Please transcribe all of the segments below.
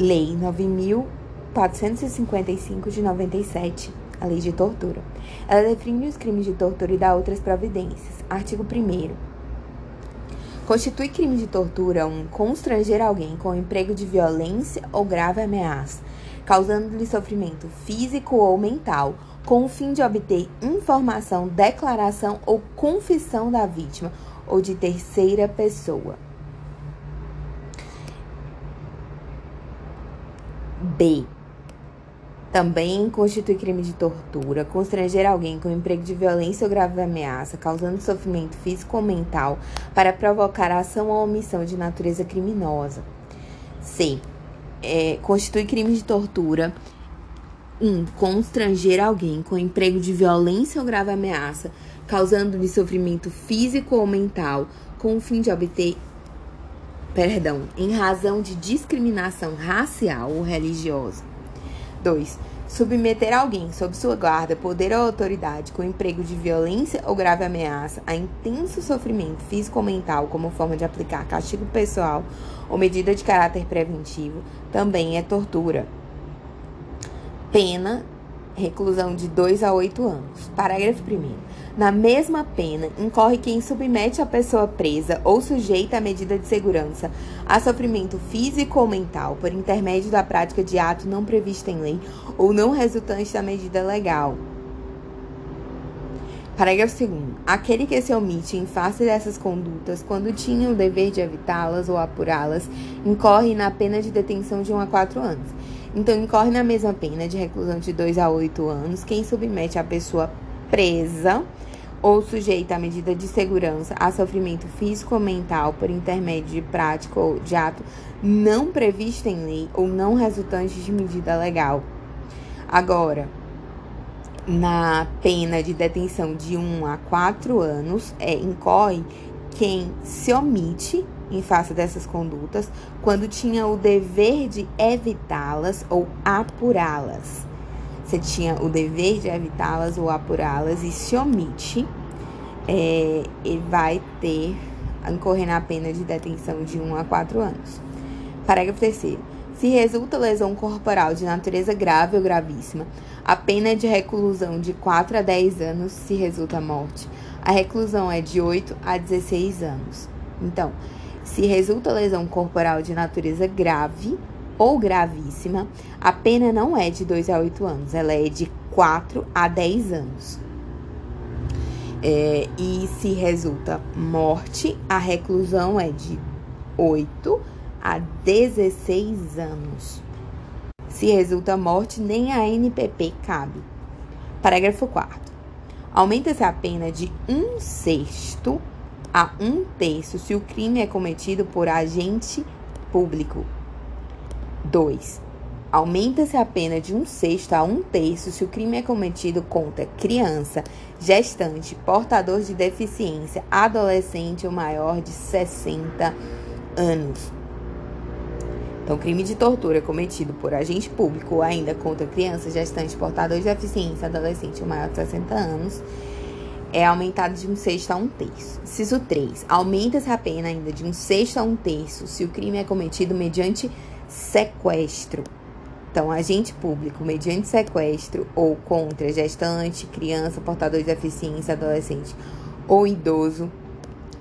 Lei 9455 de 97, a Lei de Tortura. Ela define os crimes de tortura e dá outras providências. Artigo 1 Constitui crime de tortura um constranger alguém com emprego de violência ou grave ameaça, causando-lhe sofrimento físico ou mental, com o fim de obter informação, declaração ou confissão da vítima ou de terceira pessoa. B. Também constitui crime de tortura, constranger alguém com emprego de violência ou grave ameaça, causando sofrimento físico ou mental, para provocar ação ou omissão de natureza criminosa. C. É, constitui crime de tortura. 1. Um, constranger alguém com emprego de violência ou grave ameaça, causando-lhe sofrimento físico ou mental, com o fim de obter perdão, em razão de discriminação racial ou religiosa. 2. Submeter alguém sob sua guarda, poder ou autoridade com emprego de violência ou grave ameaça a intenso sofrimento físico ou mental como forma de aplicar castigo pessoal ou medida de caráter preventivo também é tortura. Pena reclusão de 2 a 8 anos. Parágrafo 1. Na mesma pena, incorre quem submete a pessoa presa ou sujeita à medida de segurança a sofrimento físico ou mental por intermédio da prática de ato não previsto em lei ou não resultante da medida legal. Parágrafo 2. Aquele que se omite em face dessas condutas, quando tinha o dever de evitá-las ou apurá-las, incorre na pena de detenção de 1 a 4 anos. Então, incorre na mesma pena de reclusão de 2 a 8 anos quem submete a pessoa presa ou sujeita à medida de segurança a sofrimento físico ou mental por intermédio de prática ou de ato não previsto em lei ou não resultante de medida legal. Agora, na pena de detenção de 1 a 4 anos, é, incorre quem se omite em face dessas condutas quando tinha o dever de evitá-las ou apurá-las. Você tinha o dever de evitá-las ou apurá-las e se omite, é, e vai ter incorrer na pena de detenção de 1 a 4 anos. Parágrafo 3 Se resulta lesão corporal de natureza grave ou gravíssima, a pena é de reclusão de 4 a 10 anos se resulta morte. A reclusão é de 8 a 16 anos. Então, se resulta lesão corporal de natureza grave ou gravíssima, a pena não é de 2 a 8 anos, ela é de 4 a 10 anos. É, e se resulta morte, a reclusão é de 8 a 16 anos. Se resulta morte, nem a NPP cabe. Parágrafo 4. Aumenta-se a pena de um sexto a um terço se o crime é cometido por agente público. 2. Aumenta-se a pena de um sexto a um terço se o crime é cometido contra criança, gestante, portador de deficiência, adolescente ou maior de 60 anos. Então, crime de tortura cometido por agente público ou ainda contra criança, gestante, portador de deficiência, adolescente ou maior de 60 anos é aumentado de um sexto a um terço. Ciso 3. Aumenta-se a pena ainda de um sexto a um terço se o crime é cometido mediante sequestro. Então, agente público mediante sequestro ou contra gestante, criança, portador de deficiência, adolescente ou idoso,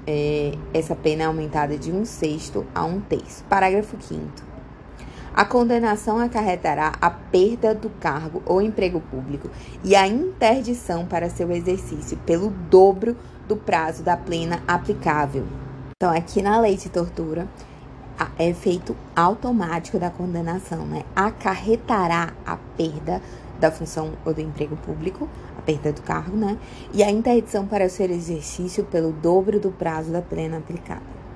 é, essa pena é aumentada de um sexto a um terço. Parágrafo 5 a condenação acarretará a perda do cargo ou emprego público e a interdição para seu exercício pelo dobro do prazo da plena aplicável. Então, aqui na lei de tortura, é efeito automático da condenação, né? Acarretará a perda da função ou do emprego público, a perda do cargo, né? E a interdição para seu exercício pelo dobro do prazo da plena aplicável.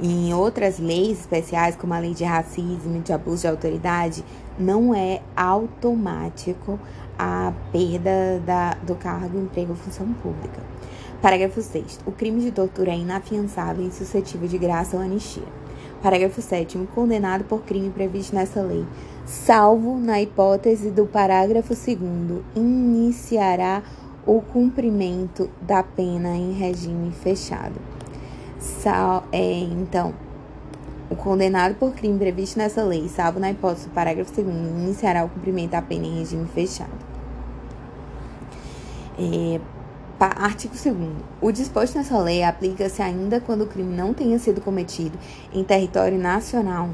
Em outras leis especiais, como a lei de racismo e de abuso de autoridade, não é automático a perda da, do cargo, emprego ou função pública. Parágrafo 6. O crime de tortura é inafiançável e suscetível de graça ou anistia. Parágrafo 7. Condenado por crime previsto nessa lei, salvo na hipótese do parágrafo 2, iniciará o cumprimento da pena em regime fechado. Sal, é, então, O condenado por crime previsto nessa lei, salvo na hipótese do parágrafo 2 iniciará o cumprimento da pena em regime fechado. É, artigo 2 O disposto nessa lei aplica-se ainda quando o crime não tenha sido cometido em território nacional,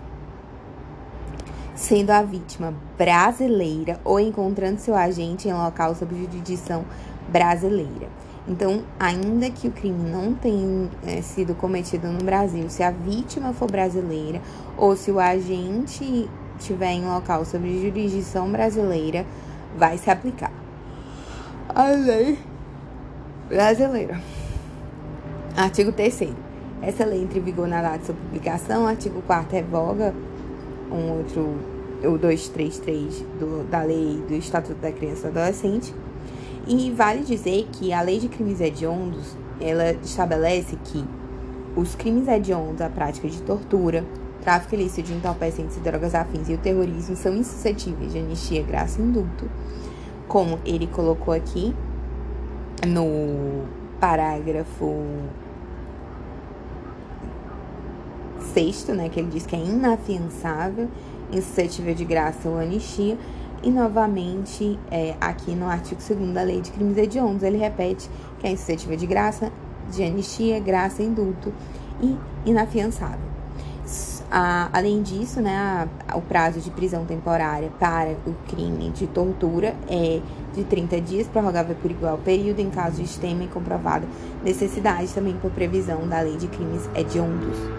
sendo a vítima brasileira ou encontrando seu agente em local sob jurisdição brasileira. Então, ainda que o crime não tenha é, sido cometido no Brasil, se a vítima for brasileira ou se o agente estiver em local sob jurisdição brasileira, vai se aplicar a lei brasileira. Artigo 3 Essa lei entra em vigor na data de sua publicação. Artigo 4 revoga um outro, o 233 do, da lei do Estatuto da Criança e do Adolescente e vale dizer que a lei de crimes hediondos, ela estabelece que os crimes hediondos, a prática de tortura, tráfico ilícito de entorpecentes e drogas afins e o terrorismo são insuscetíveis de anistia, graça indulto, como ele colocou aqui no parágrafo sexto, né, que ele diz que é inafiançável, insuscetível de graça ou anistia, e novamente, é, aqui no artigo 2 da Lei de Crimes Hediondos, ele repete que é insuscetível de graça, de anistia, graça, indulto e inafiançável. A, além disso, né, a, o prazo de prisão temporária para o crime de tortura é de 30 dias, prorrogável por igual período, em caso de extrema e comprovada necessidade, também por previsão da Lei de Crimes Hediondos.